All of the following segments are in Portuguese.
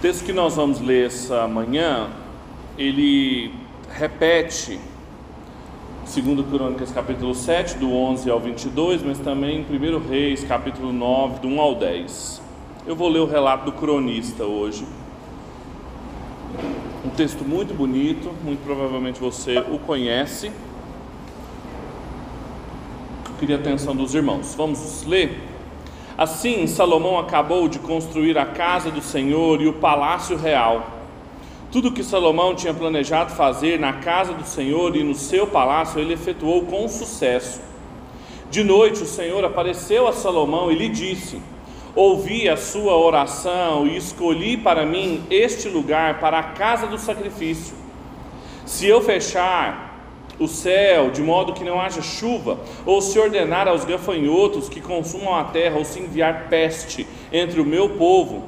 O texto que nós vamos ler essa manhã, ele repete, segundo Crônicas capítulo 7, do 11 ao 22, mas também em 1 Reis capítulo 9, do 1 ao 10. Eu vou ler o relato do cronista hoje. Um texto muito bonito, muito provavelmente você o conhece. Eu queria a atenção dos irmãos. Vamos ler? Assim, Salomão acabou de construir a casa do Senhor e o palácio real. Tudo que Salomão tinha planejado fazer na casa do Senhor e no seu palácio, ele efetuou com sucesso. De noite, o Senhor apareceu a Salomão e lhe disse: Ouvi a sua oração e escolhi para mim este lugar para a casa do sacrifício. Se eu fechar o céu, de modo que não haja chuva, ou se ordenar aos gafanhotos que consumam a terra, ou se enviar peste entre o meu povo,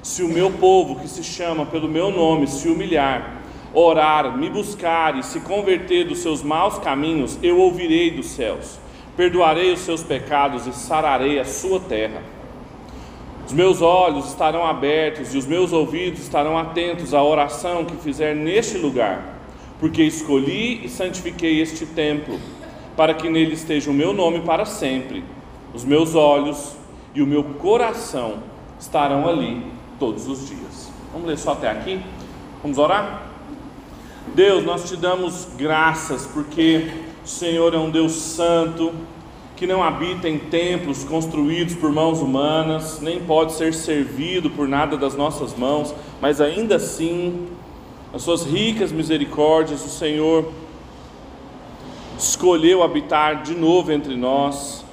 se o meu povo, que se chama pelo meu nome, se humilhar, orar, me buscar e se converter dos seus maus caminhos, eu ouvirei dos céus, perdoarei os seus pecados e sararei a sua terra. Os meus olhos estarão abertos e os meus ouvidos estarão atentos à oração que fizer neste lugar porque escolhi e santifiquei este templo, para que nele esteja o meu nome para sempre. Os meus olhos e o meu coração estarão ali todos os dias. Vamos ler só até aqui? Vamos orar? Deus, nós te damos graças porque o Senhor é um Deus santo, que não habita em templos construídos por mãos humanas, nem pode ser servido por nada das nossas mãos, mas ainda assim as suas ricas misericórdias, o Senhor escolheu habitar de novo entre nós,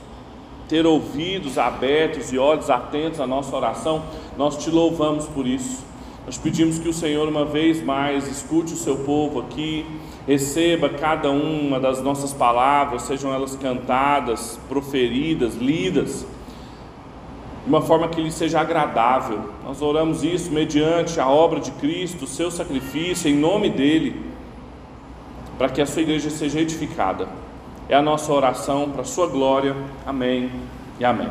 ter ouvidos abertos e olhos atentos à nossa oração, nós te louvamos por isso. Nós pedimos que o Senhor, uma vez mais, escute o seu povo aqui, receba cada uma das nossas palavras, sejam elas cantadas, proferidas, lidas de uma forma que lhe seja agradável. Nós oramos isso mediante a obra de Cristo, seu sacrifício, em nome dele, para que a sua igreja seja edificada. É a nossa oração para a sua glória. Amém e amém.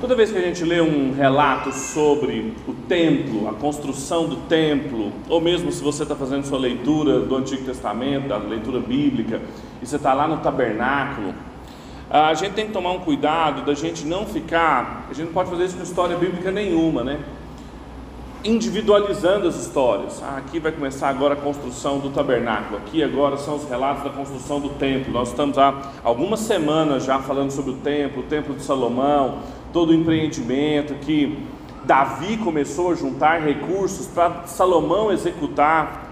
Toda vez que a gente lê um relato sobre o templo, a construção do templo, ou mesmo se você está fazendo sua leitura do Antigo Testamento, da leitura bíblica, e você está lá no tabernáculo, a gente tem que tomar um cuidado da gente não ficar, a gente não pode fazer isso com história bíblica nenhuma, né? Individualizando as histórias. Ah, aqui vai começar agora a construção do tabernáculo, aqui agora são os relatos da construção do templo. Nós estamos há algumas semanas já falando sobre o templo, o templo de Salomão, todo o empreendimento que Davi começou a juntar recursos para Salomão executar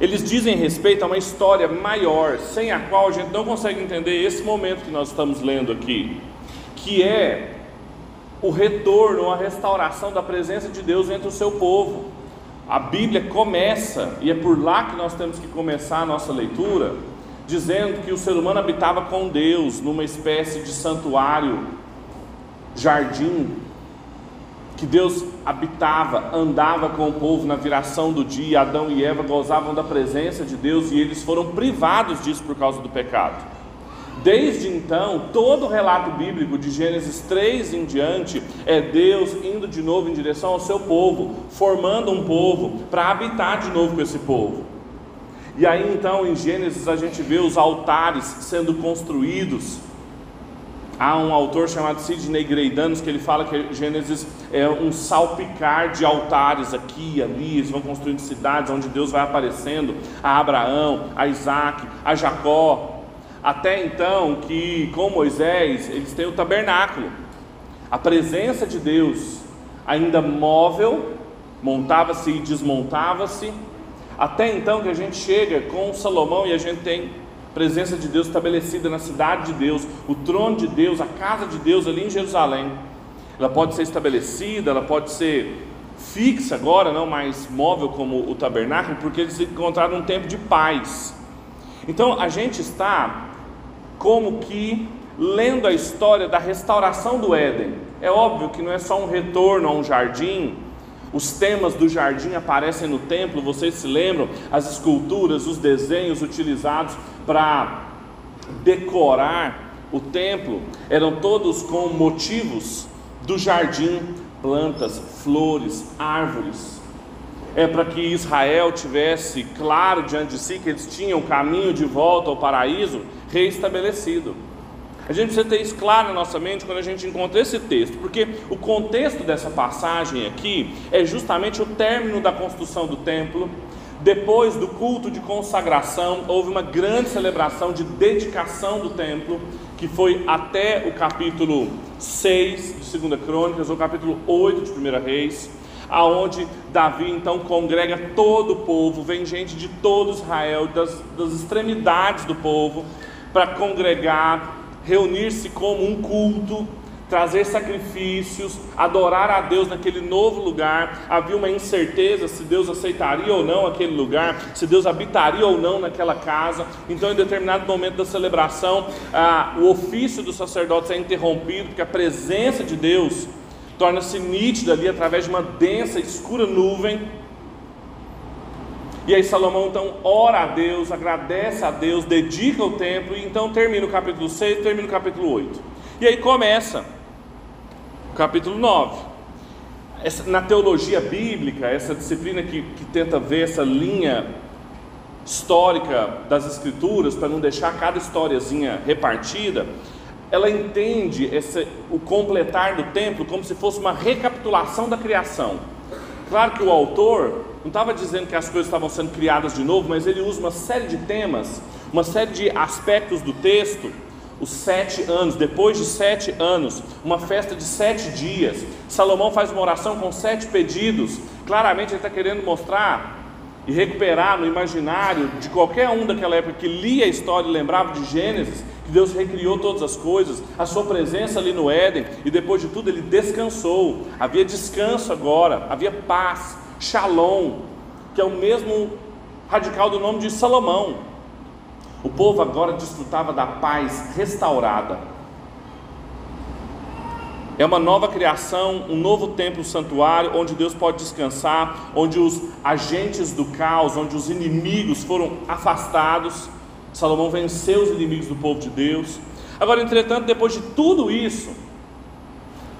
eles dizem respeito a uma história maior, sem a qual a gente não consegue entender esse momento que nós estamos lendo aqui, que é o retorno, a restauração da presença de Deus entre o seu povo. A Bíblia começa, e é por lá que nós temos que começar a nossa leitura, dizendo que o ser humano habitava com Deus numa espécie de santuário, jardim, que Deus habitava, andava com o povo na viração do dia, Adão e Eva gozavam da presença de Deus e eles foram privados disso por causa do pecado. Desde então, todo o relato bíblico de Gênesis 3 em diante é Deus indo de novo em direção ao seu povo, formando um povo para habitar de novo com esse povo. E aí então em Gênesis a gente vê os altares sendo construídos, Há um autor chamado Sidney Greidanos que ele fala que Gênesis é um salpicar de altares aqui e ali, eles vão construindo cidades onde Deus vai aparecendo a Abraão, a Isaac, a Jacó. Até então que com Moisés eles têm o tabernáculo, a presença de Deus ainda móvel, montava-se e desmontava-se. Até então que a gente chega com Salomão e a gente tem presença de Deus estabelecida na cidade de Deus, o trono de Deus, a casa de Deus ali em Jerusalém. Ela pode ser estabelecida, ela pode ser fixa agora, não mais móvel como o tabernáculo, porque eles encontraram um tempo de paz. Então a gente está como que lendo a história da restauração do Éden. É óbvio que não é só um retorno a um jardim, os temas do jardim aparecem no templo, vocês se lembram? As esculturas, os desenhos utilizados para decorar o templo eram todos com motivos do jardim plantas, flores, árvores. É para que Israel tivesse claro diante de si que eles tinham o caminho de volta ao paraíso reestabelecido. A gente precisa ter isso claro na nossa mente quando a gente encontra esse texto, porque o contexto dessa passagem aqui é justamente o término da construção do templo. Depois do culto de consagração, houve uma grande celebração de dedicação do templo, que foi até o capítulo 6 de 2 Crônicas, ou capítulo 8 de 1 Reis, aonde Davi então congrega todo o povo, vem gente de todo Israel, das, das extremidades do povo, para congregar reunir-se como um culto, trazer sacrifícios, adorar a Deus naquele novo lugar. Havia uma incerteza se Deus aceitaria ou não aquele lugar, se Deus habitaria ou não naquela casa. Então, em determinado momento da celebração, ah, o ofício dos sacerdotes é interrompido, porque a presença de Deus torna-se nítida ali através de uma densa, escura nuvem e aí Salomão então ora a Deus, agradece a Deus, dedica o templo e então termina o capítulo 6, termina o capítulo 8. E aí começa capítulo 9. Essa, na teologia bíblica, essa disciplina que, que tenta ver essa linha histórica das escrituras, para não deixar cada historiazinha repartida, ela entende esse, o completar do templo como se fosse uma recapitulação da criação. Claro que o autor não estava dizendo que as coisas estavam sendo criadas de novo, mas ele usa uma série de temas, uma série de aspectos do texto. Os sete anos, depois de sete anos, uma festa de sete dias. Salomão faz uma oração com sete pedidos. Claramente ele está querendo mostrar e recuperar no imaginário de qualquer um daquela época que lia a história e lembrava de Gênesis, que Deus recriou todas as coisas, a sua presença ali no Éden, e depois de tudo ele descansou. Havia descanso agora, havia paz, Shalom, que é o mesmo radical do nome de Salomão. O povo agora desfrutava da paz restaurada. É uma nova criação, um novo templo santuário, onde Deus pode descansar, onde os agentes do caos, onde os inimigos foram afastados. Salomão venceu os inimigos do povo de Deus. Agora, entretanto, depois de tudo isso,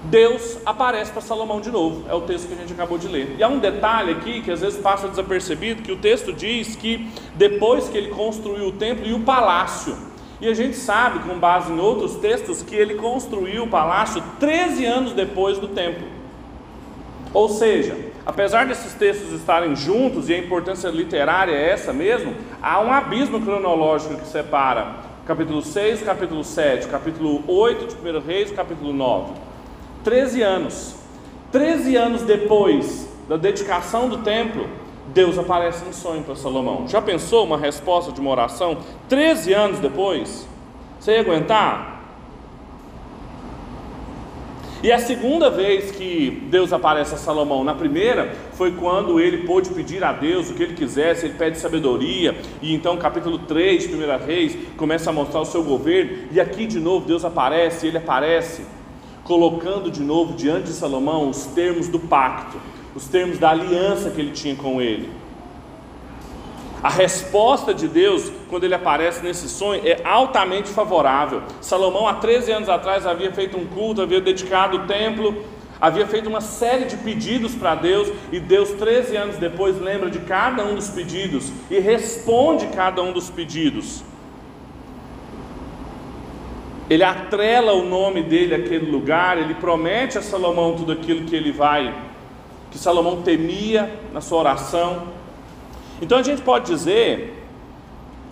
Deus aparece para Salomão de novo. É o texto que a gente acabou de ler. E há um detalhe aqui que às vezes passa desapercebido, que o texto diz que depois que ele construiu o templo e o palácio, e a gente sabe, com base em outros textos, que ele construiu o palácio 13 anos depois do templo. Ou seja, apesar desses textos estarem juntos e a importância literária é essa mesmo, há um abismo cronológico que separa capítulo 6, capítulo 7, capítulo 8 de 1 Reis, capítulo 9. 13 anos. 13 anos depois da dedicação do templo, Deus aparece em sonho para Salomão. Já pensou uma resposta de uma oração 13 anos depois? Você ia aguentar? E a segunda vez que Deus aparece a Salomão, na primeira, foi quando ele pôde pedir a Deus o que ele quisesse, ele pede sabedoria, e então, capítulo 3 de 1 Reis, começa a mostrar o seu governo, e aqui de novo Deus aparece, ele aparece colocando de novo diante de Salomão os termos do pacto, os termos da aliança que ele tinha com ele. A resposta de Deus, quando ele aparece nesse sonho, é altamente favorável. Salomão, há 13 anos atrás, havia feito um culto, havia dedicado o templo, havia feito uma série de pedidos para Deus, e Deus, 13 anos depois, lembra de cada um dos pedidos e responde cada um dos pedidos ele atrela o nome dele àquele lugar, ele promete a Salomão tudo aquilo que ele vai, que Salomão temia na sua oração. Então a gente pode dizer,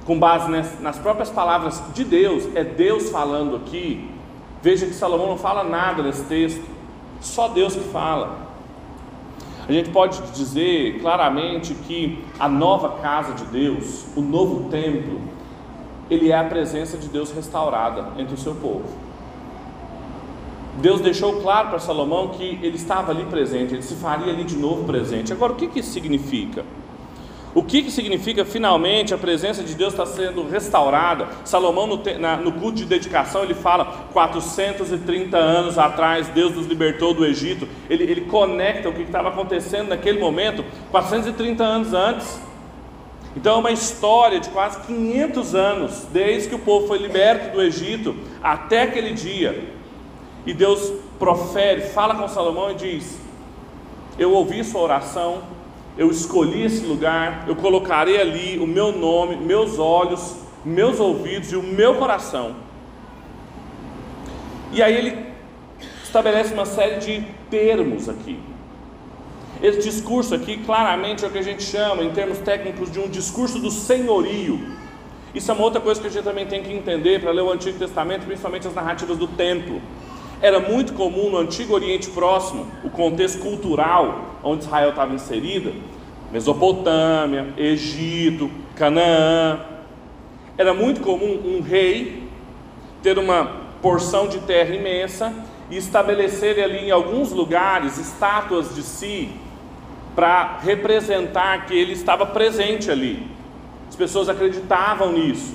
com base nas próprias palavras de Deus, é Deus falando aqui. Veja que Salomão não fala nada nesse texto, só Deus que fala. A gente pode dizer claramente que a nova casa de Deus, o novo templo, ele é a presença de Deus restaurada entre o seu povo. Deus deixou claro para Salomão que ele estava ali presente, ele se faria ali de novo presente. Agora, o que, que isso significa? O que, que significa finalmente a presença de Deus está sendo restaurada? Salomão, no, na, no culto de dedicação, ele fala: 430 anos atrás, Deus nos libertou do Egito. Ele, ele conecta o que estava acontecendo naquele momento, 430 anos antes. Então é uma história de quase 500 anos, desde que o povo foi liberto do Egito até aquele dia. E Deus profere, fala com Salomão e diz: eu ouvi sua oração, eu escolhi esse lugar, eu colocarei ali o meu nome, meus olhos, meus ouvidos e o meu coração. E aí ele estabelece uma série de termos aqui. Esse discurso aqui, claramente, é o que a gente chama, em termos técnicos, de um discurso do senhorio. Isso é uma outra coisa que a gente também tem que entender para ler o Antigo Testamento, principalmente as narrativas do templo. Era muito comum no Antigo Oriente Próximo, o contexto cultural onde Israel estava inserida, Mesopotâmia, Egito, Canaã. Era muito comum um rei ter uma porção de terra imensa e estabelecer ali em alguns lugares estátuas de si para representar que ele estava presente ali. As pessoas acreditavam nisso.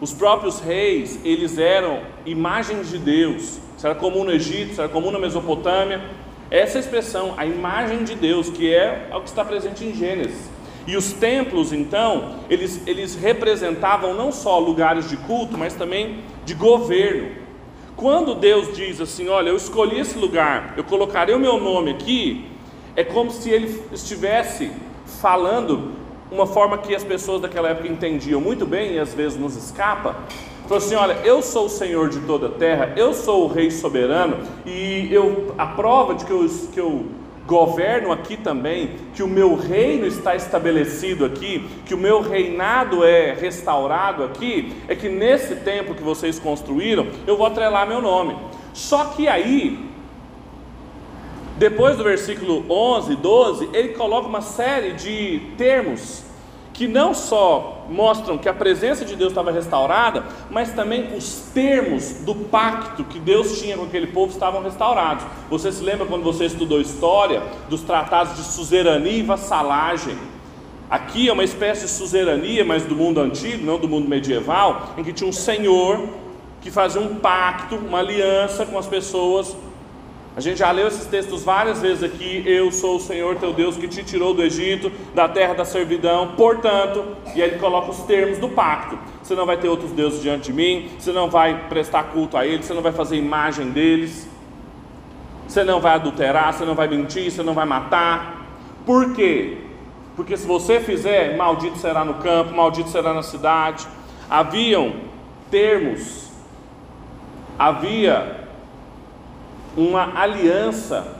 Os próprios reis, eles eram imagens de Deus. Isso era comum no Egito, isso era comum na Mesopotâmia. Essa expressão, a imagem de Deus, que é o que está presente em Gênesis. E os templos, então, eles, eles representavam não só lugares de culto, mas também de governo. Quando Deus diz assim: Olha, eu escolhi esse lugar, eu colocarei o meu nome aqui, é como se ele estivesse falando uma forma que as pessoas daquela época entendiam muito bem e às vezes nos escapa. Falou assim: Olha, eu sou o Senhor de toda a terra, eu sou o Rei soberano, e eu, a prova de que eu, que eu governo aqui também, que o meu reino está estabelecido aqui, que o meu reinado é restaurado aqui, é que nesse templo que vocês construíram, eu vou atrelar meu nome. Só que aí, depois do versículo 11, 12, ele coloca uma série de termos que não só mostram que a presença de Deus estava restaurada, mas também os termos do pacto que Deus tinha com aquele povo estavam restaurados. Você se lembra quando você estudou história dos tratados de suzerania e vassalagem? Aqui é uma espécie de suzerania, mas do mundo antigo, não do mundo medieval, em que tinha um senhor que fazia um pacto, uma aliança com as pessoas a gente já leu esses textos várias vezes aqui. Eu sou o Senhor teu Deus que te tirou do Egito, da terra da servidão. Portanto, e aí ele coloca os termos do pacto. Você não vai ter outros deuses diante de mim, você não vai prestar culto a eles, você não vai fazer imagem deles, você não vai adulterar, você não vai mentir, você não vai matar. Por quê? Porque se você fizer, maldito será no campo, maldito será na cidade. Haviam termos, havia uma aliança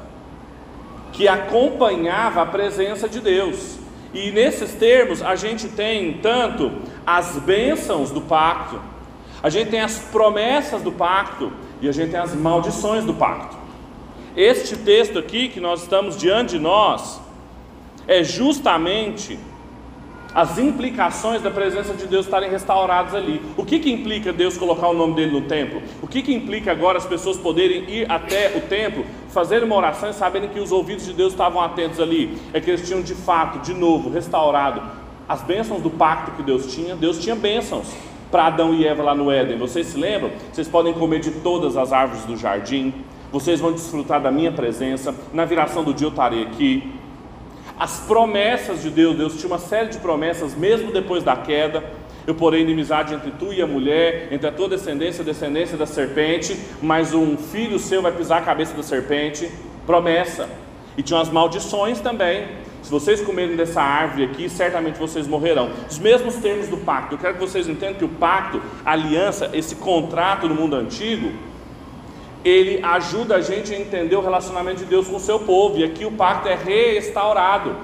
que acompanhava a presença de Deus. E nesses termos a gente tem tanto as bênçãos do pacto, a gente tem as promessas do pacto e a gente tem as maldições do pacto. Este texto aqui que nós estamos diante de nós é justamente as implicações da presença de Deus estarem restauradas ali. O que, que implica Deus colocar o nome dele no templo? O que, que implica agora as pessoas poderem ir até o templo, fazer uma oração e saberem que os ouvidos de Deus estavam atentos ali? É que eles tinham de fato, de novo, restaurado as bênçãos do pacto que Deus tinha. Deus tinha bênçãos para Adão e Eva lá no Éden. Vocês se lembram? Vocês podem comer de todas as árvores do jardim. Vocês vão desfrutar da minha presença. Na viração do dia eu estarei aqui as promessas de Deus, Deus tinha uma série de promessas, mesmo depois da queda. Eu porei inimizade entre tu e a mulher, entre a tua descendência e a descendência da serpente, mas um filho seu vai pisar a cabeça da serpente. Promessa. E tinha as maldições também. Se vocês comerem dessa árvore aqui, certamente vocês morrerão. Os mesmos termos do pacto. Eu quero que vocês entendam que o pacto, a aliança, esse contrato no mundo antigo, ele ajuda a gente a entender o relacionamento de Deus com o seu povo, e aqui o pacto é restaurado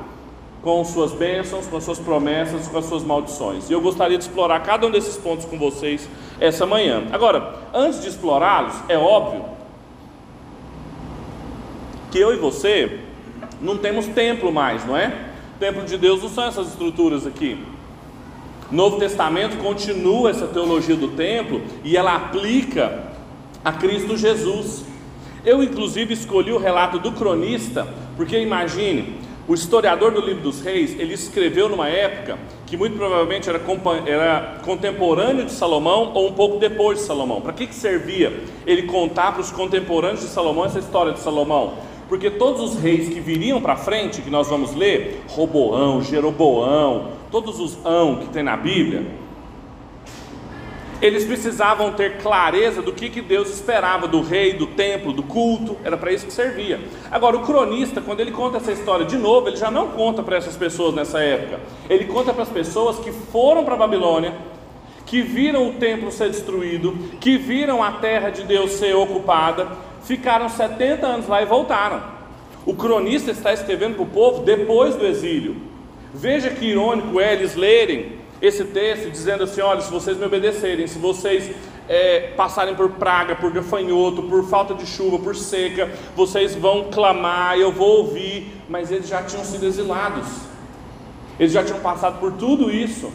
com suas bênçãos, com suas promessas, com as suas maldições. E eu gostaria de explorar cada um desses pontos com vocês essa manhã. Agora, antes de explorá-los, é óbvio que eu e você não temos templo mais, não é? O templo de Deus não são essas estruturas aqui. Novo Testamento continua essa teologia do templo e ela aplica a Cristo Jesus. Eu, inclusive, escolhi o relato do cronista, porque imagine, o historiador do livro dos reis, ele escreveu numa época que muito provavelmente era, era contemporâneo de Salomão ou um pouco depois de Salomão. Para que, que servia ele contar para os contemporâneos de Salomão essa história de Salomão? Porque todos os reis que viriam para frente, que nós vamos ler, Roboão, Jeroboão, todos os ão que tem na Bíblia, Eles precisavam ter clareza do que, que Deus esperava do rei, do templo, do culto, era para isso que servia. Agora, o cronista, quando ele conta essa história de novo, ele já não conta para essas pessoas nessa época, ele conta para as pessoas que foram para a Babilônia, que viram o templo ser destruído, que viram a terra de Deus ser ocupada, ficaram 70 anos lá e voltaram. O cronista está escrevendo para o povo depois do exílio. Veja que irônico é eles lerem esse texto dizendo assim: olha, se vocês me obedecerem, se vocês é, passarem por praga, por gafanhoto, por falta de chuva, por seca, vocês vão clamar, eu vou ouvir, mas eles já tinham sido exilados, eles já tinham passado por tudo isso,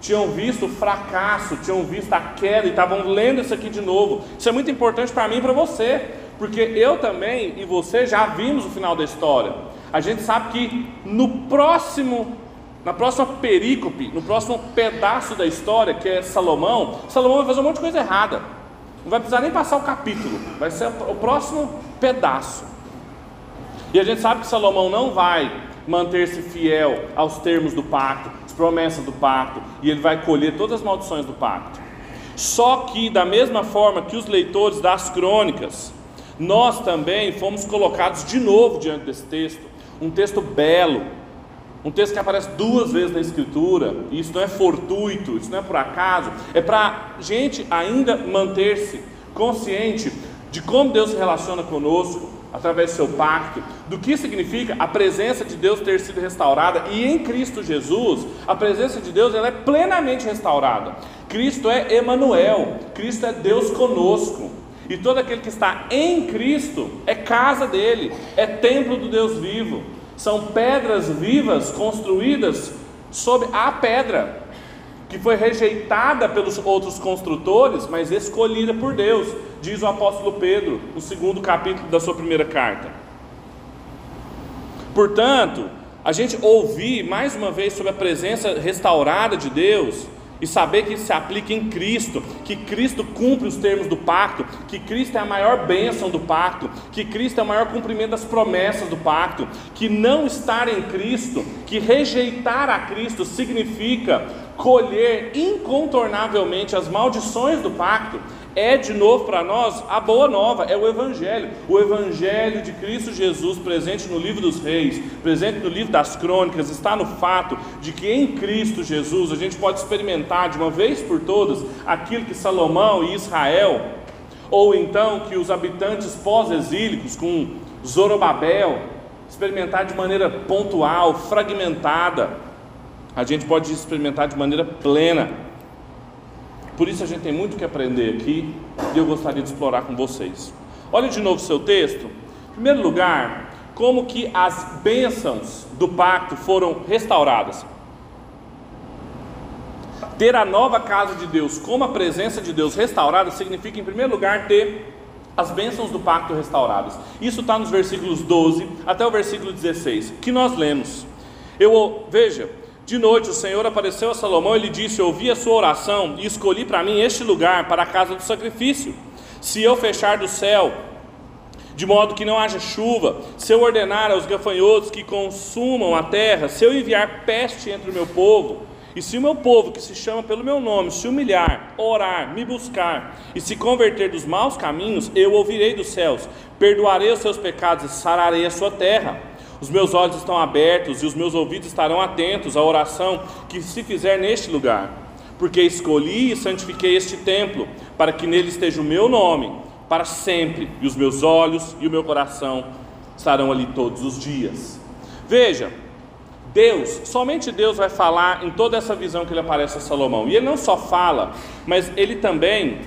tinham visto o fracasso, tinham visto a queda e estavam lendo isso aqui de novo. Isso é muito importante para mim e para você, porque eu também e você já vimos o final da história. A gente sabe que no próximo na próxima perícope, no próximo pedaço da história, que é Salomão, Salomão vai fazer um monte de coisa errada. Não vai precisar nem passar o capítulo, vai ser o próximo pedaço. E a gente sabe que Salomão não vai manter-se fiel aos termos do pacto, às promessas do pacto, e ele vai colher todas as maldições do pacto. Só que, da mesma forma que os leitores das crônicas, nós também fomos colocados de novo diante desse texto, um texto belo, um texto que aparece duas vezes na Escritura, e isso não é fortuito, isso não é por acaso, é para a gente ainda manter-se consciente de como Deus se relaciona conosco através do seu pacto, do que significa a presença de Deus ter sido restaurada, e em Cristo Jesus, a presença de Deus ela é plenamente restaurada. Cristo é Emanuel, Cristo é Deus conosco. E todo aquele que está em Cristo é casa dele, é templo do Deus vivo são pedras vivas construídas sobre a pedra, que foi rejeitada pelos outros construtores, mas escolhida por Deus, diz o apóstolo Pedro, no segundo capítulo da sua primeira carta. Portanto, a gente ouvir mais uma vez sobre a presença restaurada de Deus, e saber que isso se aplica em Cristo, que Cristo cumpre os termos do pacto, que Cristo é a maior bênção do pacto, que Cristo é o maior cumprimento das promessas do pacto, que não estar em Cristo, que rejeitar a Cristo significa colher incontornavelmente as maldições do pacto, é de novo para nós a boa nova, é o Evangelho, o Evangelho de Cristo Jesus, presente no livro dos Reis, presente no livro das Crônicas, está no fato de que em Cristo Jesus a gente pode experimentar de uma vez por todas aquilo que Salomão e Israel, ou então que os habitantes pós-exílicos, com Zorobabel, experimentar de maneira pontual, fragmentada, a gente pode experimentar de maneira plena. Por isso a gente tem muito que aprender aqui e eu gostaria de explorar com vocês. Olha de novo o seu texto. Em primeiro lugar, como que as bênçãos do pacto foram restauradas. Ter a nova casa de Deus como a presença de Deus restaurada significa, em primeiro lugar, ter as bênçãos do pacto restauradas. Isso está nos versículos 12 até o versículo 16, que nós lemos. Eu veja, de noite o Senhor apareceu a Salomão e lhe disse: Ouvi a sua oração e escolhi para mim este lugar para a casa do sacrifício. Se eu fechar do céu, de modo que não haja chuva, se eu ordenar aos gafanhotos que consumam a terra, se eu enviar peste entre o meu povo, e se o meu povo, que se chama pelo meu nome, se humilhar, orar, me buscar e se converter dos maus caminhos, eu ouvirei dos céus, perdoarei os seus pecados e sararei a sua terra. Os meus olhos estão abertos e os meus ouvidos estarão atentos à oração que se fizer neste lugar. Porque escolhi e santifiquei este templo, para que nele esteja o meu nome, para sempre, e os meus olhos e o meu coração estarão ali todos os dias. Veja, Deus, somente Deus vai falar em toda essa visão que ele aparece a Salomão. E ele não só fala, mas ele também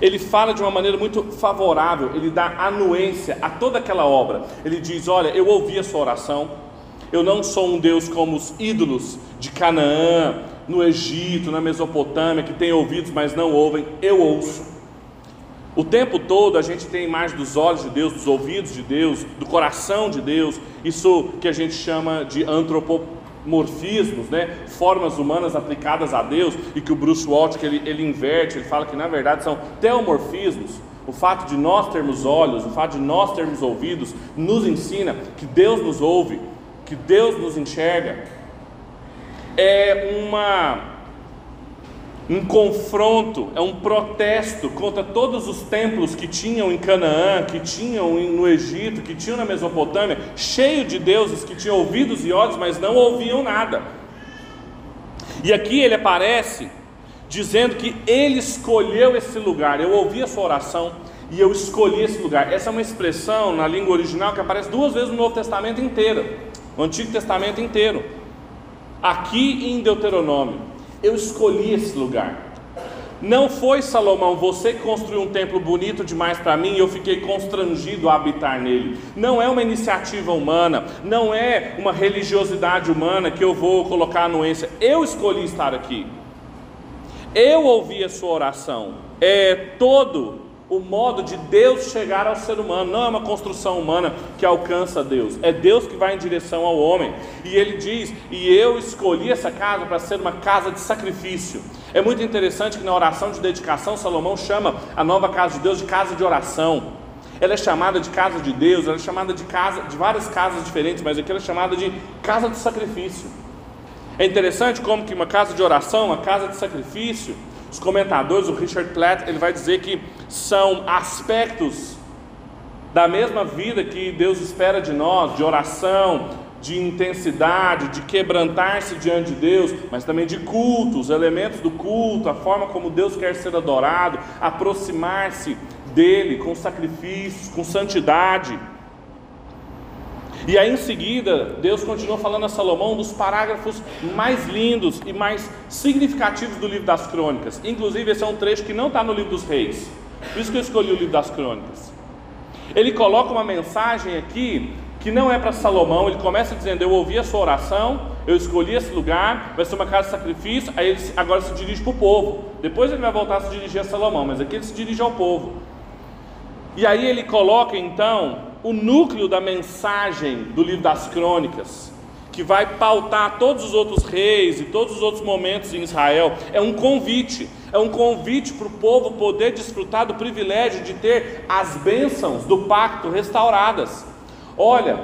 ele fala de uma maneira muito favorável, ele dá anuência a toda aquela obra. Ele diz: Olha, eu ouvi a sua oração, eu não sou um Deus como os ídolos de Canaã, no Egito, na Mesopotâmia, que têm ouvidos, mas não ouvem, eu ouço. O tempo todo a gente tem imagem dos olhos de Deus, dos ouvidos de Deus, do coração de Deus, isso que a gente chama de antropologia morfismos, né, formas humanas aplicadas a Deus, e que o Bruce Waltz ele, ele inverte, ele fala que na verdade são teomorfismos. O fato de nós termos olhos, o fato de nós termos ouvidos, nos ensina que Deus nos ouve, que Deus nos enxerga. É uma um confronto, é um protesto contra todos os templos que tinham em Canaã, que tinham no Egito, que tinham na Mesopotâmia, cheio de deuses que tinham ouvidos e olhos, mas não ouviam nada. E aqui ele aparece dizendo que ele escolheu esse lugar. Eu ouvi a sua oração e eu escolhi esse lugar. Essa é uma expressão na língua original que aparece duas vezes no Novo Testamento inteiro, no Antigo Testamento inteiro. Aqui em Deuteronômio, eu escolhi esse lugar. Não foi Salomão, você construiu um templo bonito demais para mim e eu fiquei constrangido a habitar nele. Não é uma iniciativa humana, não é uma religiosidade humana que eu vou colocar anuência. Eu escolhi estar aqui. Eu ouvi a sua oração. É todo o modo de Deus chegar ao ser humano, não é uma construção humana que alcança Deus, é Deus que vai em direção ao homem. E ele diz: E eu escolhi essa casa para ser uma casa de sacrifício. É muito interessante que na oração de dedicação, Salomão chama a nova casa de Deus de casa de oração. Ela é chamada de casa de Deus, ela é chamada de casa de várias casas diferentes, mas aqui ela é chamada de casa de sacrifício. É interessante como que uma casa de oração, uma casa de sacrifício, os comentadores, o Richard Platt, ele vai dizer que são aspectos da mesma vida que Deus espera de nós, de oração, de intensidade, de quebrantar-se diante de Deus, mas também de culto, os elementos do culto, a forma como Deus quer ser adorado, aproximar-se dele com sacrifícios, com santidade. E aí em seguida, Deus continua falando a Salomão dos parágrafos mais lindos e mais significativos do livro das crônicas. Inclusive, esse é um trecho que não está no livro dos reis. Por isso que eu escolhi o livro das crônicas. Ele coloca uma mensagem aqui que não é para Salomão. Ele começa dizendo: Eu ouvi a sua oração, eu escolhi esse lugar, vai ser uma casa de sacrifício. Aí ele agora se dirige para o povo. Depois ele vai voltar a se dirigir a Salomão, mas aqui ele se dirige ao povo. E aí ele coloca então o núcleo da mensagem do livro das crônicas, que vai pautar todos os outros reis e todos os outros momentos em Israel, é um convite, é um convite para o povo poder desfrutar do privilégio de ter as bênçãos do pacto restauradas. Olha,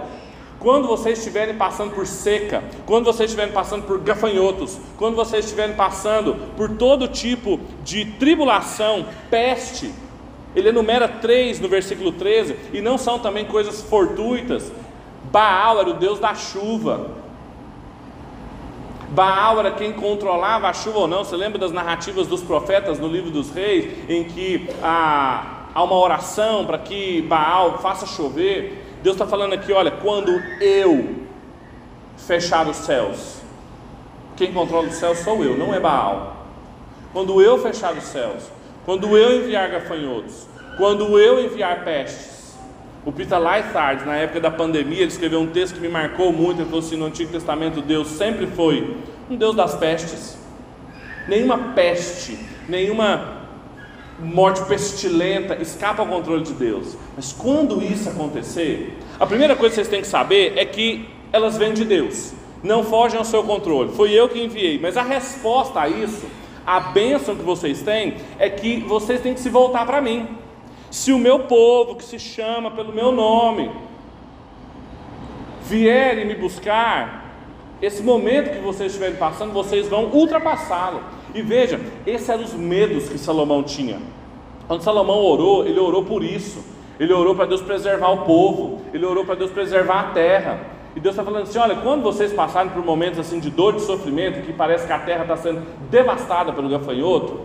quando vocês estiverem passando por seca, quando vocês estiverem passando por gafanhotos, quando vocês estiverem passando por todo tipo de tribulação, peste, ele enumera três no versículo 13, e não são também coisas fortuitas. Baal era o deus da chuva. Baal era quem controlava a chuva ou não. Você lembra das narrativas dos profetas no livro dos reis, em que há, há uma oração para que Baal faça chover? Deus está falando aqui: olha, quando eu fechar os céus, quem controla os céus sou eu, não é Baal. Quando eu fechar os céus, quando eu enviar gafanhotos, quando eu enviar pestes. O Peter Lythard, na época da pandemia, ele escreveu um texto que me marcou muito. Ele falou assim: no Antigo Testamento, Deus sempre foi um Deus das pestes. Nenhuma peste, nenhuma morte pestilenta escapa ao controle de Deus. Mas quando isso acontecer, a primeira coisa que vocês têm que saber é que elas vêm de Deus, não fogem ao seu controle. Foi eu que enviei. Mas a resposta a isso a bênção que vocês têm é que vocês têm que se voltar para mim. Se o meu povo, que se chama pelo meu nome, vier e me buscar, esse momento que vocês estiverem passando, vocês vão ultrapassá-lo. E veja, esses eram os medos que Salomão tinha. Quando Salomão orou, ele orou por isso. Ele orou para Deus preservar o povo, ele orou para Deus preservar a terra. E Deus está falando assim: olha, quando vocês passarem por momentos assim de dor, de sofrimento, que parece que a terra está sendo devastada pelo gafanhoto,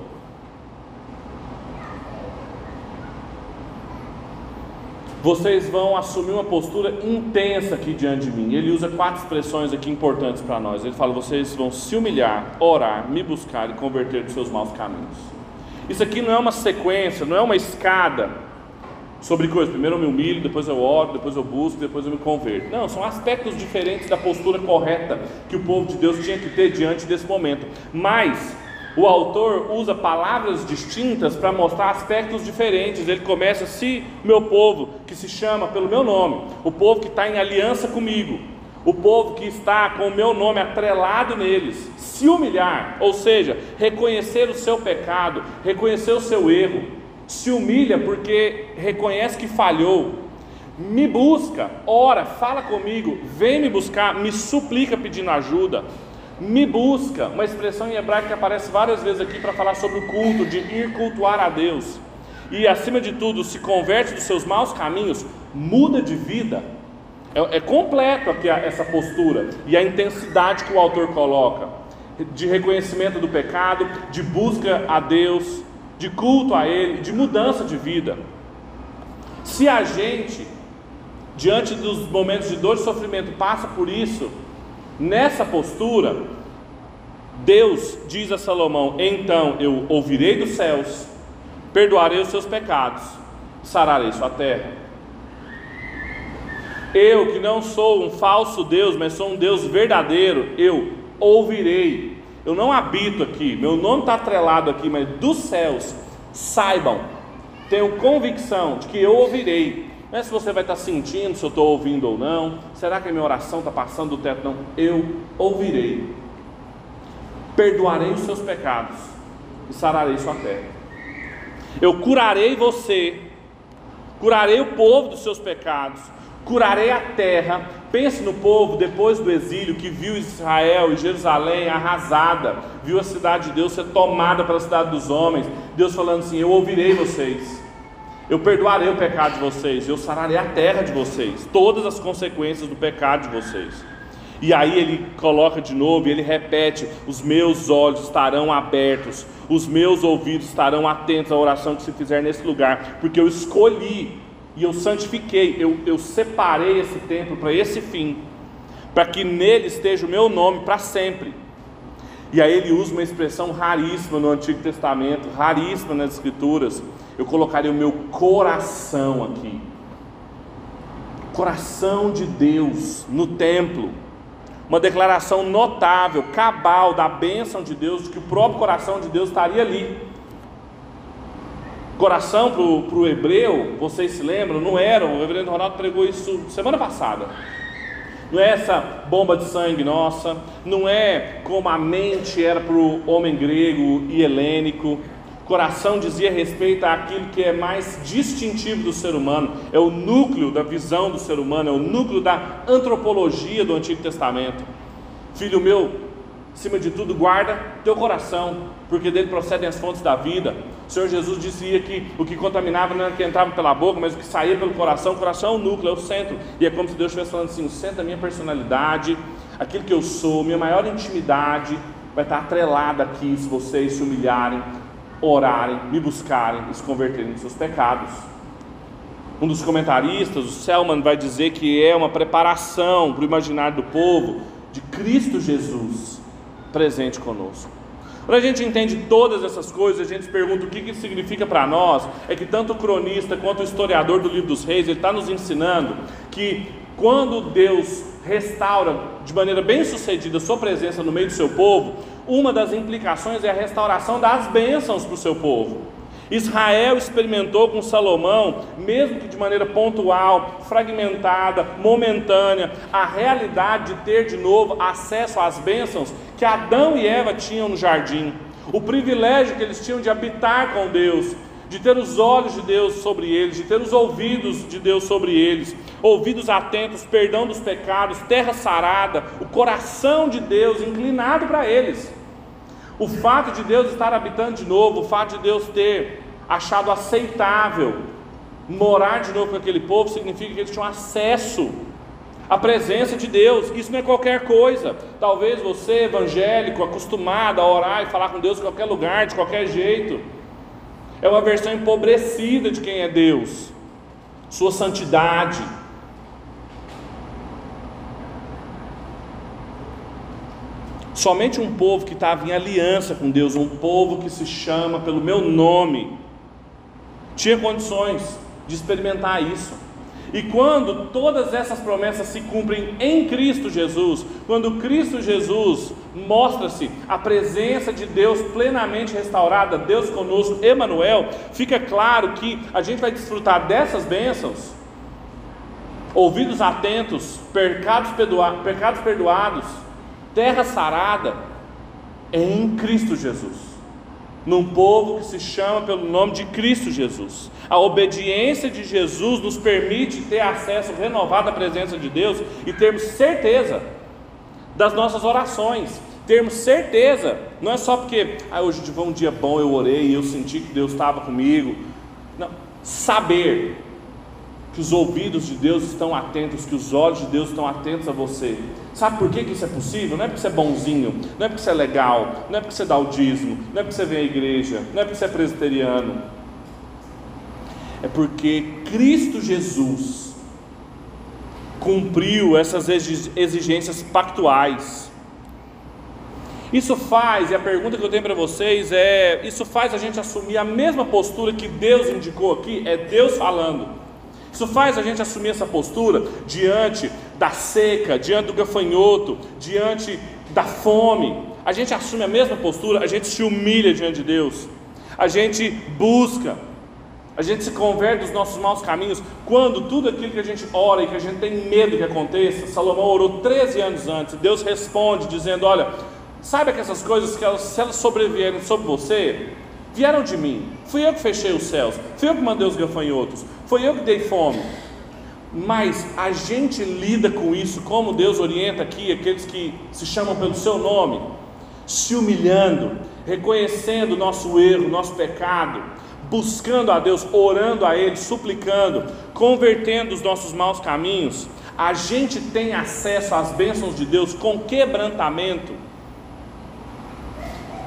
vocês vão assumir uma postura intensa aqui diante de mim. Ele usa quatro expressões aqui importantes para nós. Ele fala: vocês vão se humilhar, orar, me buscar e converter dos seus maus caminhos. Isso aqui não é uma sequência, não é uma escada sobre coisas. Primeiro eu me humilho, depois eu oro, depois eu busco, depois eu me converto. Não, são aspectos diferentes da postura correta que o povo de Deus tinha que ter diante desse momento. Mas o autor usa palavras distintas para mostrar aspectos diferentes. Ele começa: se meu povo, que se chama pelo meu nome, o povo que está em aliança comigo, o povo que está com o meu nome atrelado neles, se humilhar, ou seja, reconhecer o seu pecado, reconhecer o seu erro, se humilha porque reconhece que falhou, me busca, ora, fala comigo, vem me buscar, me suplica pedindo ajuda, me busca, uma expressão em hebraico que aparece várias vezes aqui para falar sobre o culto, de ir cultuar a Deus. E acima de tudo, se converte dos seus maus caminhos, muda de vida. É, é completo aqui essa postura e a intensidade que o autor coloca de reconhecimento do pecado, de busca a Deus, de culto a Ele, de mudança de vida. Se a gente, diante dos momentos de dor e sofrimento, passa por isso, nessa postura, Deus diz a Salomão: Então eu ouvirei dos céus, perdoarei os seus pecados, sararei sua terra. Eu que não sou um falso Deus, mas sou um Deus verdadeiro, eu ouvirei. Eu não habito aqui, meu nome está atrelado aqui, mas dos céus, saibam, tenho convicção de que eu ouvirei. Não é se você vai estar sentindo se eu estou ouvindo ou não, será que a minha oração está passando do teto? Não, eu ouvirei. Perdoarei os seus pecados e sararei sua terra. Eu curarei você, curarei o povo dos seus pecados, curarei a terra. Pense no povo depois do exílio que viu Israel e Jerusalém arrasada, viu a cidade de Deus ser tomada pela cidade dos homens. Deus falando assim: Eu ouvirei vocês, eu perdoarei o pecado de vocês, eu sararei a terra de vocês, todas as consequências do pecado de vocês. E aí ele coloca de novo, ele repete: Os meus olhos estarão abertos, os meus ouvidos estarão atentos à oração que se fizer nesse lugar, porque eu escolhi e eu santifiquei, eu, eu separei esse templo para esse fim, para que nele esteja o meu nome para sempre. E aí ele usa uma expressão raríssima no Antigo Testamento, raríssima nas Escrituras. Eu colocaria o meu coração aqui. Coração de Deus no templo. Uma declaração notável, cabal da bênção de Deus, de que o próprio coração de Deus estaria ali. Coração para o hebreu, vocês se lembram, não era, o reverendo Ronaldo pregou isso semana passada. Não é essa bomba de sangue nossa, não é como a mente era para o homem grego e helênico. Coração dizia respeito àquilo que é mais distintivo do ser humano, é o núcleo da visão do ser humano, é o núcleo da antropologia do Antigo Testamento. Filho meu, acima de tudo, guarda teu coração, porque dele procedem as fontes da vida. O Senhor Jesus dizia que o que contaminava não era o que entrava pela boca, mas o que saía pelo coração. O coração é o núcleo, é o centro. E é como se Deus estivesse falando assim: o centro da minha personalidade, aquilo que eu sou, minha maior intimidade, vai estar atrelada aqui se vocês se humilharem, orarem, me buscarem e se converterem dos seus pecados. Um dos comentaristas, o Selman, vai dizer que é uma preparação para o imaginário do povo de Cristo Jesus presente conosco. Quando a gente entende todas essas coisas, a gente se pergunta o que isso significa para nós. É que tanto o cronista quanto o historiador do livro dos reis, ele está nos ensinando que quando Deus restaura de maneira bem sucedida sua presença no meio do seu povo, uma das implicações é a restauração das bênçãos para o seu povo. Israel experimentou com Salomão, mesmo que de maneira pontual, fragmentada, momentânea, a realidade de ter de novo acesso às bênçãos que Adão e Eva tinham no jardim, o privilégio que eles tinham de habitar com Deus, de ter os olhos de Deus sobre eles, de ter os ouvidos de Deus sobre eles, ouvidos atentos, perdão dos pecados, terra sarada, o coração de Deus inclinado para eles. O fato de Deus estar habitando de novo, o fato de Deus ter achado aceitável morar de novo com aquele povo, significa que eles tinham acesso à presença de Deus. Isso não é qualquer coisa. Talvez você, evangélico, acostumado a orar e falar com Deus em qualquer lugar, de qualquer jeito, é uma versão empobrecida de quem é Deus, sua santidade Somente um povo que estava em aliança com Deus, um povo que se chama pelo meu nome, tinha condições de experimentar isso. E quando todas essas promessas se cumprem em Cristo Jesus, quando Cristo Jesus mostra-se a presença de Deus plenamente restaurada, Deus conosco, Emanuel, fica claro que a gente vai desfrutar dessas bênçãos, ouvidos atentos, pecados, pecados perdoados, terra sarada é em Cristo Jesus. Num povo que se chama pelo nome de Cristo Jesus. A obediência de Jesus nos permite ter acesso renovado à presença de Deus e termos certeza das nossas orações, termos certeza, não é só porque ah, hoje foi um dia bom, eu orei, eu senti que Deus estava comigo. Não, saber que os ouvidos de Deus estão atentos, que os olhos de Deus estão atentos a você. Sabe por que, isso é possível? Não é porque você é bonzinho, não é porque você é legal, não é porque você dá o dízimo, não é porque você vem à igreja, não é porque você é presbiteriano. É porque Cristo Jesus cumpriu essas exigências pactuais. Isso faz, e a pergunta que eu tenho para vocês é: isso faz a gente assumir a mesma postura que Deus indicou aqui? É Deus falando. Isso faz a gente assumir essa postura diante da seca, diante do gafanhoto, diante da fome. A gente assume a mesma postura, a gente se humilha diante de Deus, a gente busca, a gente se converte dos nossos maus caminhos. Quando tudo aquilo que a gente ora e que a gente tem medo que aconteça, Salomão orou 13 anos antes, Deus responde dizendo: Olha, saiba que essas coisas, que elas, se elas sobrevierem sobre você, vieram de mim. Fui eu que fechei os céus, fui eu que mandei os gafanhotos, foi eu que dei fome. Mas a gente lida com isso, como Deus orienta aqui aqueles que se chamam pelo seu nome, se humilhando, reconhecendo nosso erro, nosso pecado, buscando a Deus, orando a Ele, suplicando, convertendo os nossos maus caminhos. A gente tem acesso às bênçãos de Deus com quebrantamento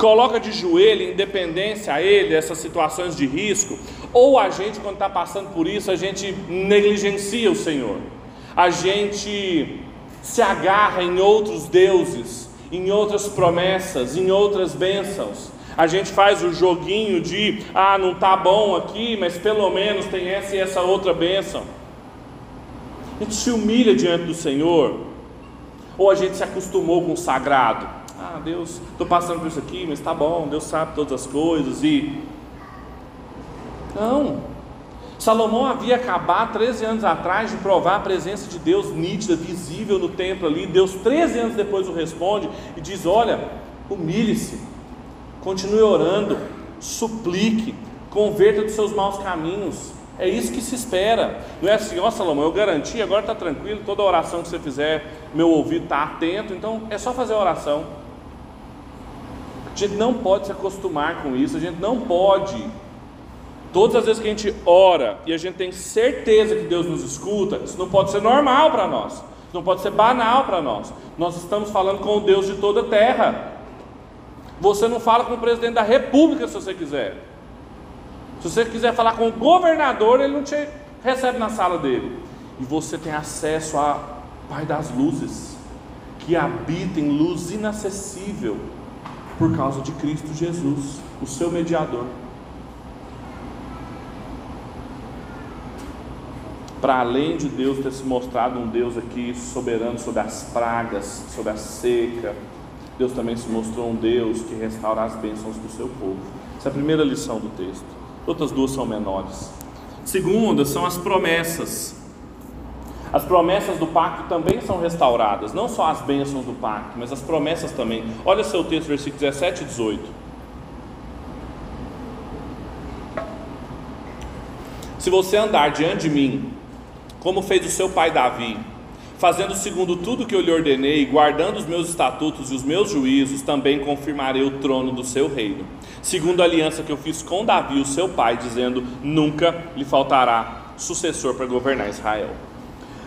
coloca de joelho, independência a Ele, essas situações de risco, ou a gente, quando está passando por isso, a gente negligencia o Senhor, a gente se agarra em outros deuses, em outras promessas, em outras bênçãos. A gente faz o joguinho de, ah, não está bom aqui, mas pelo menos tem essa e essa outra bênção. A gente se humilha diante do Senhor, ou a gente se acostumou com o sagrado. Ah, Deus, estou passando por isso aqui, mas está bom, Deus sabe todas as coisas e. Não. Salomão havia acabado 13 anos atrás de provar a presença de Deus nítida, visível no templo ali. Deus, 13 anos depois, o responde e diz: Olha, humilhe-se, continue orando, suplique, converta dos seus maus caminhos. É isso que se espera. Não é assim, ó Salomão, eu garanti, agora está tranquilo, toda oração que você fizer, meu ouvido está atento, então é só fazer a oração. A gente não pode se acostumar com isso, a gente não pode. Todas as vezes que a gente ora e a gente tem certeza que Deus nos escuta, isso não pode ser normal para nós, isso não pode ser banal para nós. Nós estamos falando com o Deus de toda a terra. Você não fala com o presidente da república se você quiser. Se você quiser falar com o governador, ele não te recebe na sala dele. E você tem acesso a Pai das luzes, que habita em luz inacessível por causa de Cristo Jesus, o seu mediador. Para além de Deus ter se mostrado um Deus aqui soberano sobre as pragas, sobre a seca, Deus também se mostrou um Deus que restaura as bênçãos do seu povo. Essa é a primeira lição do texto. Outras duas são menores. Segunda são as promessas. As promessas do pacto também são restauradas, não só as bênçãos do pacto, mas as promessas também. Olha seu texto, versículo 17 e 18. Se você andar diante de mim, como fez o seu pai Davi, fazendo segundo tudo que eu lhe ordenei, guardando os meus estatutos e os meus juízos, também confirmarei o trono do seu reino. Segundo a aliança que eu fiz com Davi, o seu pai, dizendo: nunca lhe faltará sucessor para governar Israel.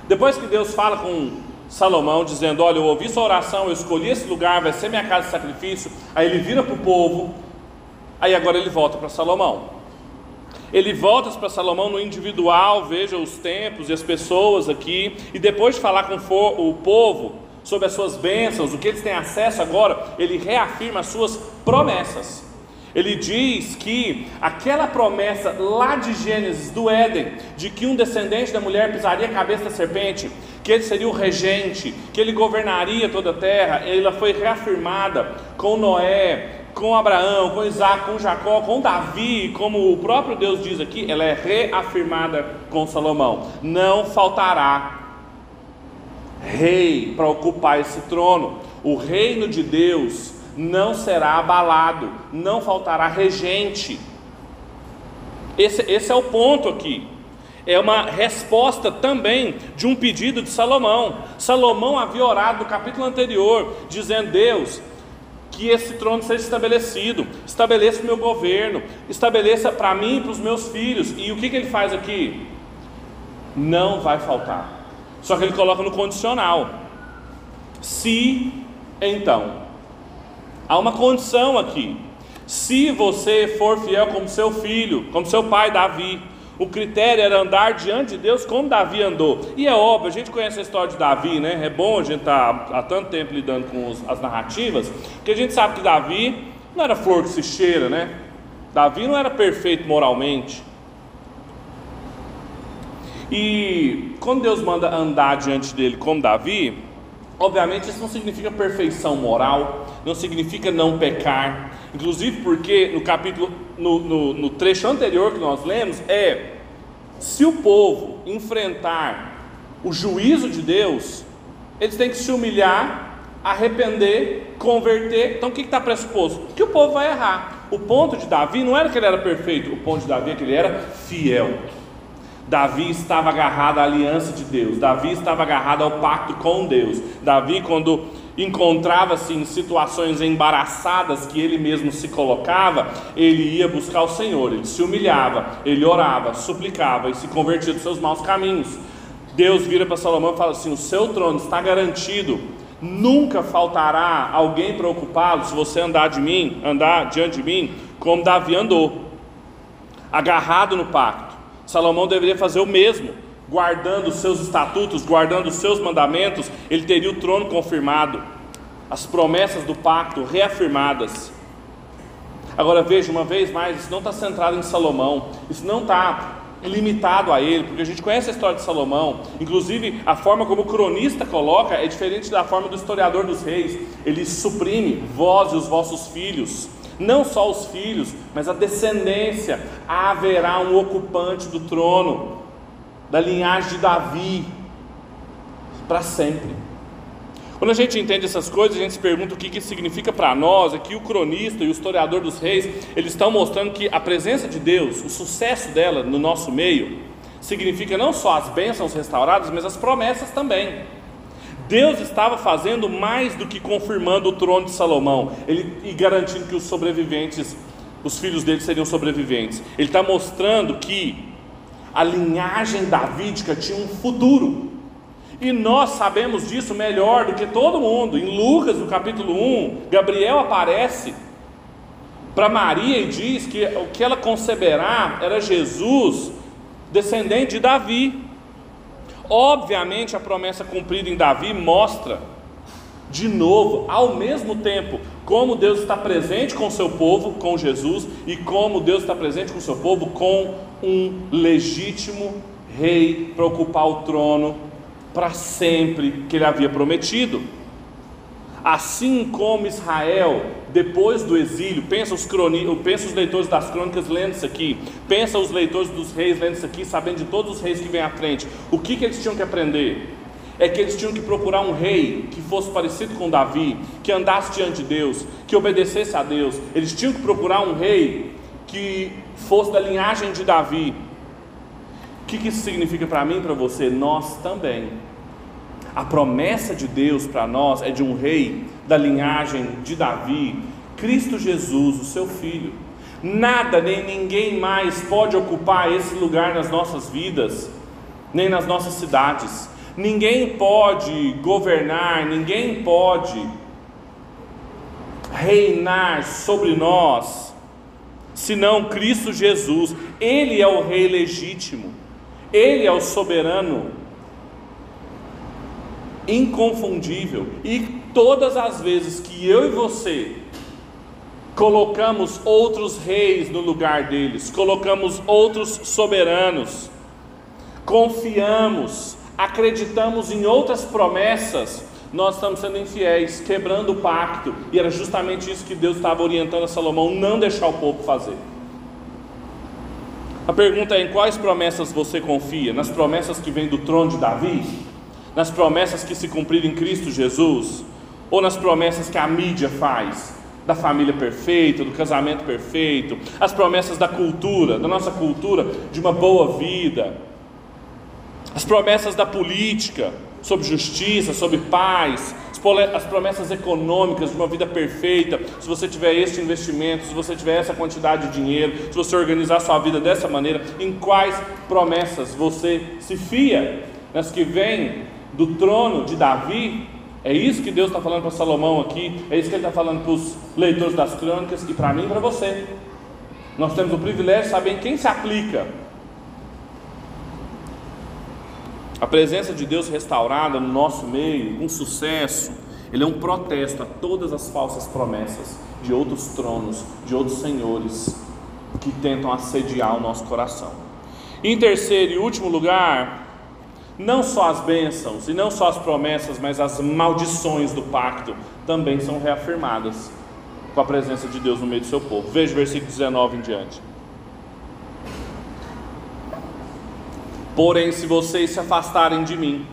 Depois que Deus fala com Salomão, dizendo: Olha, eu ouvi sua oração, eu escolhi esse lugar, vai ser minha casa de sacrifício. Aí ele vira para o povo, aí agora ele volta para Salomão. Ele volta para Salomão no individual, veja os tempos e as pessoas aqui, e depois de falar com o povo sobre as suas bênçãos, o que eles têm acesso agora, ele reafirma as suas promessas. Ele diz que aquela promessa lá de Gênesis, do Éden, de que um descendente da mulher pisaria a cabeça da serpente, que ele seria o regente, que ele governaria toda a terra, ela foi reafirmada com Noé, com Abraão, com Isaac, com Jacó, com Davi, como o próprio Deus diz aqui, ela é reafirmada com Salomão. Não faltará rei para ocupar esse trono. O reino de Deus não será abalado, não faltará regente. Esse, esse é o ponto aqui. É uma resposta também de um pedido de Salomão. Salomão havia orado no capítulo anterior, dizendo: Deus, que esse trono seja estabelecido, estabeleça o meu governo, estabeleça para mim e para os meus filhos. E o que, que ele faz aqui? Não vai faltar. Só que ele coloca no condicional. Se então. Há uma condição aqui. Se você for fiel como seu filho, como seu pai Davi, o critério era andar diante de Deus como Davi andou. E é óbvio, a gente conhece a história de Davi, né? É bom a gente estar tá há tanto tempo lidando com os, as narrativas, que a gente sabe que Davi não era flor que se cheira, né? Davi não era perfeito moralmente. E quando Deus manda andar diante dele como Davi, obviamente isso não significa perfeição moral, não significa não pecar. Inclusive porque no capítulo, no, no, no trecho anterior que nós lemos, é se o povo enfrentar o juízo de Deus, eles têm que se humilhar, arrepender, converter. Então o que está pressuposto? Que o povo vai errar. O ponto de Davi não era que ele era perfeito, o ponto de Davi é que ele era fiel. Davi estava agarrado à aliança de Deus, Davi estava agarrado ao pacto com Deus. Davi, quando encontrava-se em situações embaraçadas que ele mesmo se colocava, ele ia buscar o Senhor, ele se humilhava, ele orava, suplicava e se convertia dos seus maus caminhos. Deus vira para Salomão e fala assim: O seu trono está garantido, nunca faltará alguém para ocupá-lo se você andar de mim, andar diante de mim, como Davi andou, agarrado no pacto. Salomão deveria fazer o mesmo, guardando os seus estatutos, guardando os seus mandamentos, ele teria o trono confirmado, as promessas do pacto reafirmadas. Agora veja, uma vez mais, isso não está centrado em Salomão, isso não está limitado a ele, porque a gente conhece a história de Salomão, inclusive a forma como o cronista coloca é diferente da forma do historiador dos reis, ele suprime vós e os vossos filhos, não só os filhos, mas a descendência. Haverá um ocupante do trono, da linhagem de Davi, para sempre. Quando a gente entende essas coisas, a gente se pergunta o que, que significa para nós. É que o cronista e o historiador dos reis, eles estão mostrando que a presença de Deus, o sucesso dela no nosso meio, significa não só as bênçãos restauradas, mas as promessas também. Deus estava fazendo mais do que confirmando o trono de Salomão ele, e garantindo que os sobreviventes, os filhos dele seriam sobreviventes. Ele está mostrando que a linhagem davídica tinha um futuro. E nós sabemos disso melhor do que todo mundo. Em Lucas, no capítulo 1, Gabriel aparece para Maria e diz que o que ela conceberá era Jesus, descendente de Davi. Obviamente, a promessa cumprida em Davi mostra, de novo, ao mesmo tempo, como Deus está presente com o seu povo, com Jesus, e como Deus está presente com o seu povo, com um legítimo rei para ocupar o trono para sempre que ele havia prometido. Assim como Israel, depois do exílio, pensa os, croni, pensa os leitores das crônicas lendo isso aqui, pensa os leitores dos reis lendo isso aqui, sabendo de todos os reis que vêm à frente, o que, que eles tinham que aprender? É que eles tinham que procurar um rei que fosse parecido com Davi, que andasse diante de Deus, que obedecesse a Deus. Eles tinham que procurar um rei que fosse da linhagem de Davi. O que, isso significa para mim e para você? Nós também a promessa de Deus para nós é de um rei da linhagem de Davi, Cristo Jesus, o seu filho. Nada nem ninguém mais pode ocupar esse lugar nas nossas vidas, nem nas nossas cidades. Ninguém pode governar, ninguém pode reinar sobre nós, senão Cristo Jesus. Ele é o rei legítimo, ele é o soberano inconfundível. E todas as vezes que eu e você colocamos outros reis no lugar deles, colocamos outros soberanos, confiamos, acreditamos em outras promessas, nós estamos sendo infiéis, quebrando o pacto, e era justamente isso que Deus estava orientando a Salomão: não deixar o povo fazer. A pergunta é: em quais promessas você confia? Nas promessas que vêm do trono de Davi? nas promessas que se cumpriram em Cristo Jesus, ou nas promessas que a mídia faz, da família perfeita, do casamento perfeito, as promessas da cultura, da nossa cultura, de uma boa vida, as promessas da política, sobre justiça, sobre paz, as as promessas econômicas de uma vida perfeita, se você tiver este investimento, se você tiver essa quantidade de dinheiro, se você organizar sua vida dessa maneira, em quais promessas você se fia? Nas que vêm do trono de Davi? É isso que Deus está falando para Salomão aqui, é isso que ele está falando para os leitores das crônicas e para mim e para você. Nós temos o privilégio de saber em quem se aplica A presença de Deus restaurada no nosso meio, um sucesso, ele é um protesto a todas as falsas promessas de outros tronos, de outros senhores que tentam assediar o nosso coração. Em terceiro e último lugar, não só as bênçãos e não só as promessas, mas as maldições do pacto também são reafirmadas com a presença de Deus no meio do seu povo. Veja o versículo 19 em diante. Porém, se vocês se afastarem de mim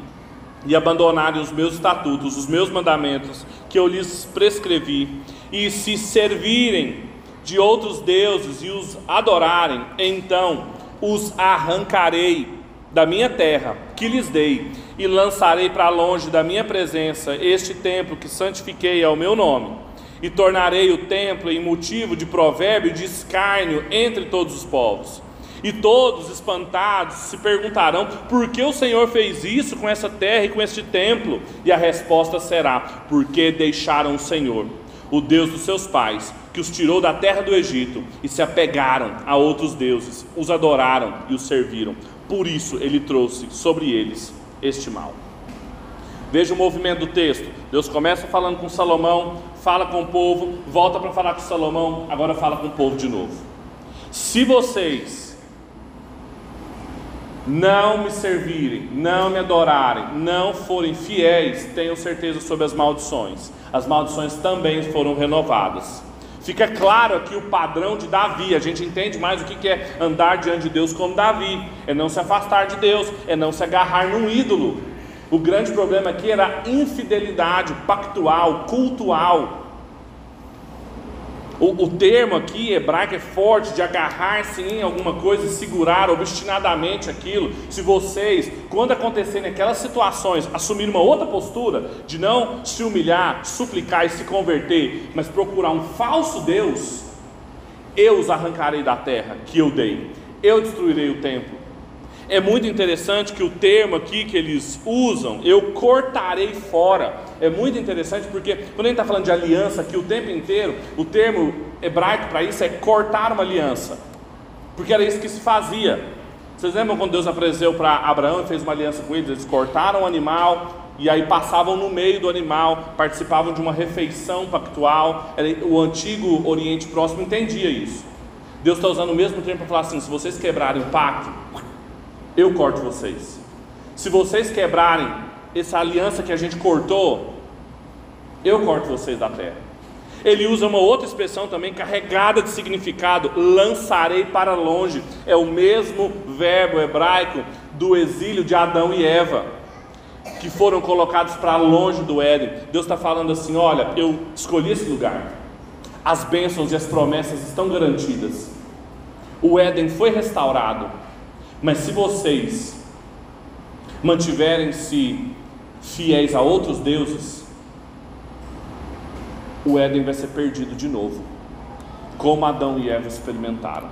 e abandonarem os meus estatutos, os meus mandamentos que eu lhes prescrevi, e se servirem de outros deuses e os adorarem, então os arrancarei da minha terra que lhes dei e lançarei para longe da minha presença este templo que santifiquei ao meu nome. E tornarei o templo em motivo de provérbio e de escárnio entre todos os povos e todos, espantados, se perguntarão: por que o Senhor fez isso com essa terra e com este templo? E a resposta será: porque deixaram o Senhor, o Deus dos seus pais, que os tirou da terra do Egito e se apegaram a outros deuses, os adoraram e os serviram. Por isso ele trouxe sobre eles este mal. Veja o movimento do texto. Deus começa falando com Salomão, fala com o povo, volta para falar com Salomão, agora fala com o povo de novo. Se vocês não me servirem, não me adorarem, não forem fiéis, tenham certeza sobre as maldições. As maldições também foram renovadas. Fica claro aqui o padrão de Davi. A gente entende mais o que é andar diante de Deus como Davi: é não se afastar de Deus, é não se agarrar num ídolo. O grande problema aqui era a infidelidade pactual, cultual, o, o termo aqui hebraico é forte, de agarrar-se em alguma coisa e segurar obstinadamente aquilo. Se vocês, quando acontecerem aquelas situações, assumirem uma outra postura, de não se humilhar, suplicar e se converter, mas procurar um falso Deus, eu os arrancarei da terra que eu dei, eu destruirei o templo, é muito interessante que o termo aqui que eles usam, eu cortarei fora, é muito interessante porque quando a gente está falando de aliança aqui o tempo inteiro, o termo hebraico para isso é cortar uma aliança, porque era isso que se fazia. Vocês lembram quando Deus apareceu para Abraão e fez uma aliança com eles? Eles cortaram o animal e aí passavam no meio do animal, participavam de uma refeição pactual. O antigo Oriente Próximo entendia isso. Deus está usando o mesmo termo para falar assim: se vocês quebrarem o pacto, eu corto vocês. Se vocês quebrarem essa aliança que a gente cortou, eu corto vocês da terra. Ele usa uma outra expressão também carregada de significado: lançarei para longe. É o mesmo verbo hebraico do exílio de Adão e Eva, que foram colocados para longe do Éden. Deus está falando assim: olha, eu escolhi esse lugar, as bênçãos e as promessas estão garantidas, o Éden foi restaurado, mas se vocês mantiverem-se fiéis a outros deuses, o Éden vai ser perdido de novo, como Adão e Eva experimentaram.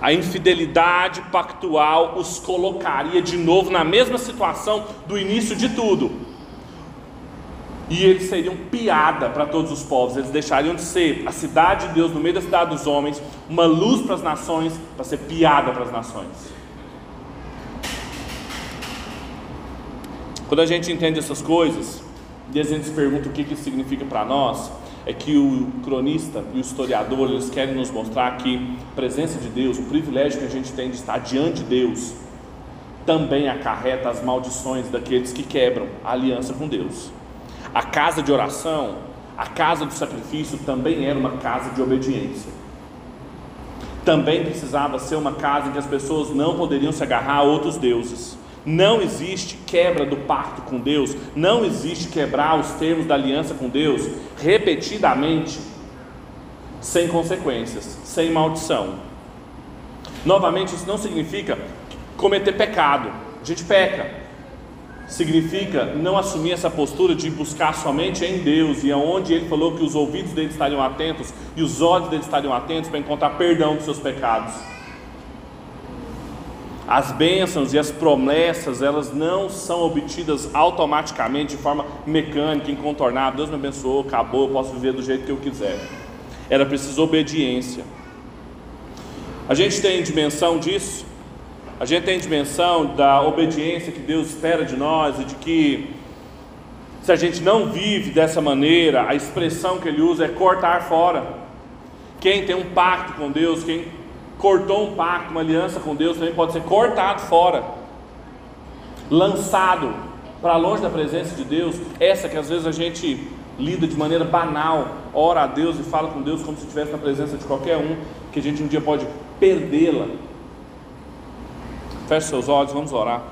A infidelidade pactual os colocaria de novo na mesma situação do início de tudo. E eles seriam piada para todos os povos, eles deixariam de ser a cidade de Deus no meio da cidade dos homens, uma luz para as nações, para ser piada para as nações. Quando a gente entende essas coisas, e a gente se pergunta o que isso significa para nós, é que o cronista e o historiador eles querem nos mostrar que a presença de Deus, o privilégio que a gente tem de estar diante de Deus, também acarreta as maldições daqueles que quebram a aliança com Deus. A casa de oração, a casa do sacrifício também era uma casa de obediência. Também precisava ser uma casa em que as pessoas não poderiam se agarrar a outros deuses. Não existe quebra do pacto com Deus, não existe quebrar os termos da aliança com Deus repetidamente, sem consequências, sem maldição. Novamente, isso não significa cometer pecado. A gente peca, significa não assumir essa postura de buscar somente em Deus e aonde ele falou que os ouvidos dele estariam atentos e os olhos dele estariam atentos para encontrar perdão dos seus pecados. As bênçãos e as promessas, elas não são obtidas automaticamente de forma mecânica, incontornável. Deus me abençoou, acabou, eu posso viver do jeito que eu quiser. Era preciso obediência. A gente tem dimensão disso? A gente tem dimensão da obediência que Deus espera de nós e de que se a gente não vive dessa maneira, a expressão que ele usa é cortar fora. Quem tem um pacto com Deus, quem cortou um pacto, uma aliança com Deus, também pode ser cortado fora, lançado para longe da presença de Deus. Essa que às vezes a gente lida de maneira banal, ora a Deus e fala com Deus como se estivesse na presença de qualquer um, que a gente um dia pode perdê-la Feche seus olhos, vamos orar.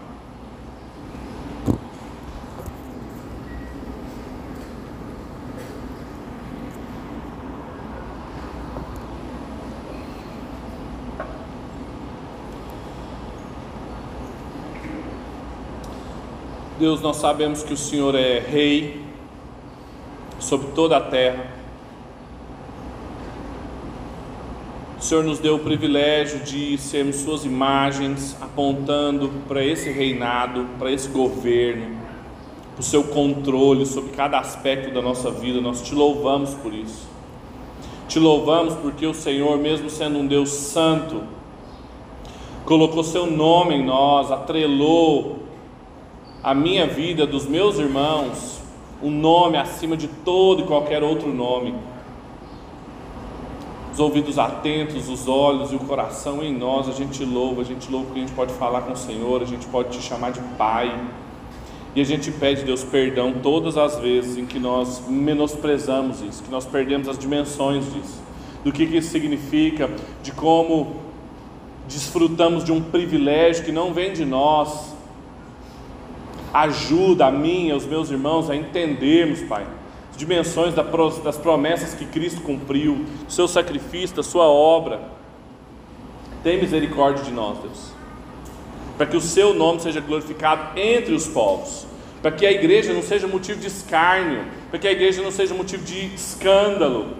Deus, nós sabemos que o Senhor é Rei sobre toda a terra. Senhor nos deu o privilégio de sermos Suas imagens, apontando para esse reinado, para esse governo, para o Seu controle sobre cada aspecto da nossa vida. Nós te louvamos por isso. Te louvamos porque o Senhor, mesmo sendo um Deus santo, colocou Seu nome em nós, atrelou a minha vida, dos meus irmãos, um nome acima de todo e qualquer outro nome os ouvidos atentos, os olhos e o coração em nós, a gente louva, a gente louva porque a gente pode falar com o Senhor, a gente pode te chamar de Pai. E a gente pede, Deus, perdão todas as vezes em que nós menosprezamos isso, que nós perdemos as dimensões disso, do que, que isso significa, de como desfrutamos de um privilégio que não vem de nós. Ajuda a mim e aos meus irmãos a entendermos, Pai, dimensões das promessas que Cristo cumpriu, seu sacrifício, da sua obra. Tem misericórdia de nós, Deus, para que o seu nome seja glorificado entre os povos, para que a igreja não seja motivo de escárnio, para que a igreja não seja motivo de escândalo,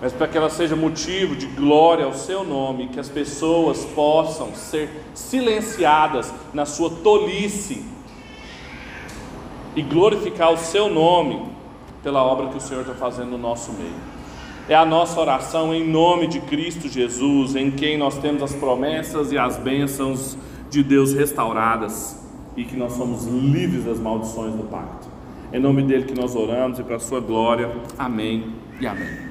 mas para que ela seja motivo de glória ao seu nome, que as pessoas possam ser silenciadas na sua tolice e glorificar o seu nome pela obra que o Senhor está fazendo no nosso meio. É a nossa oração em nome de Cristo Jesus, em quem nós temos as promessas e as bênçãos de Deus restauradas e que nós somos livres das maldições do pacto. Em nome dele que nós oramos e para a sua glória. Amém e amém.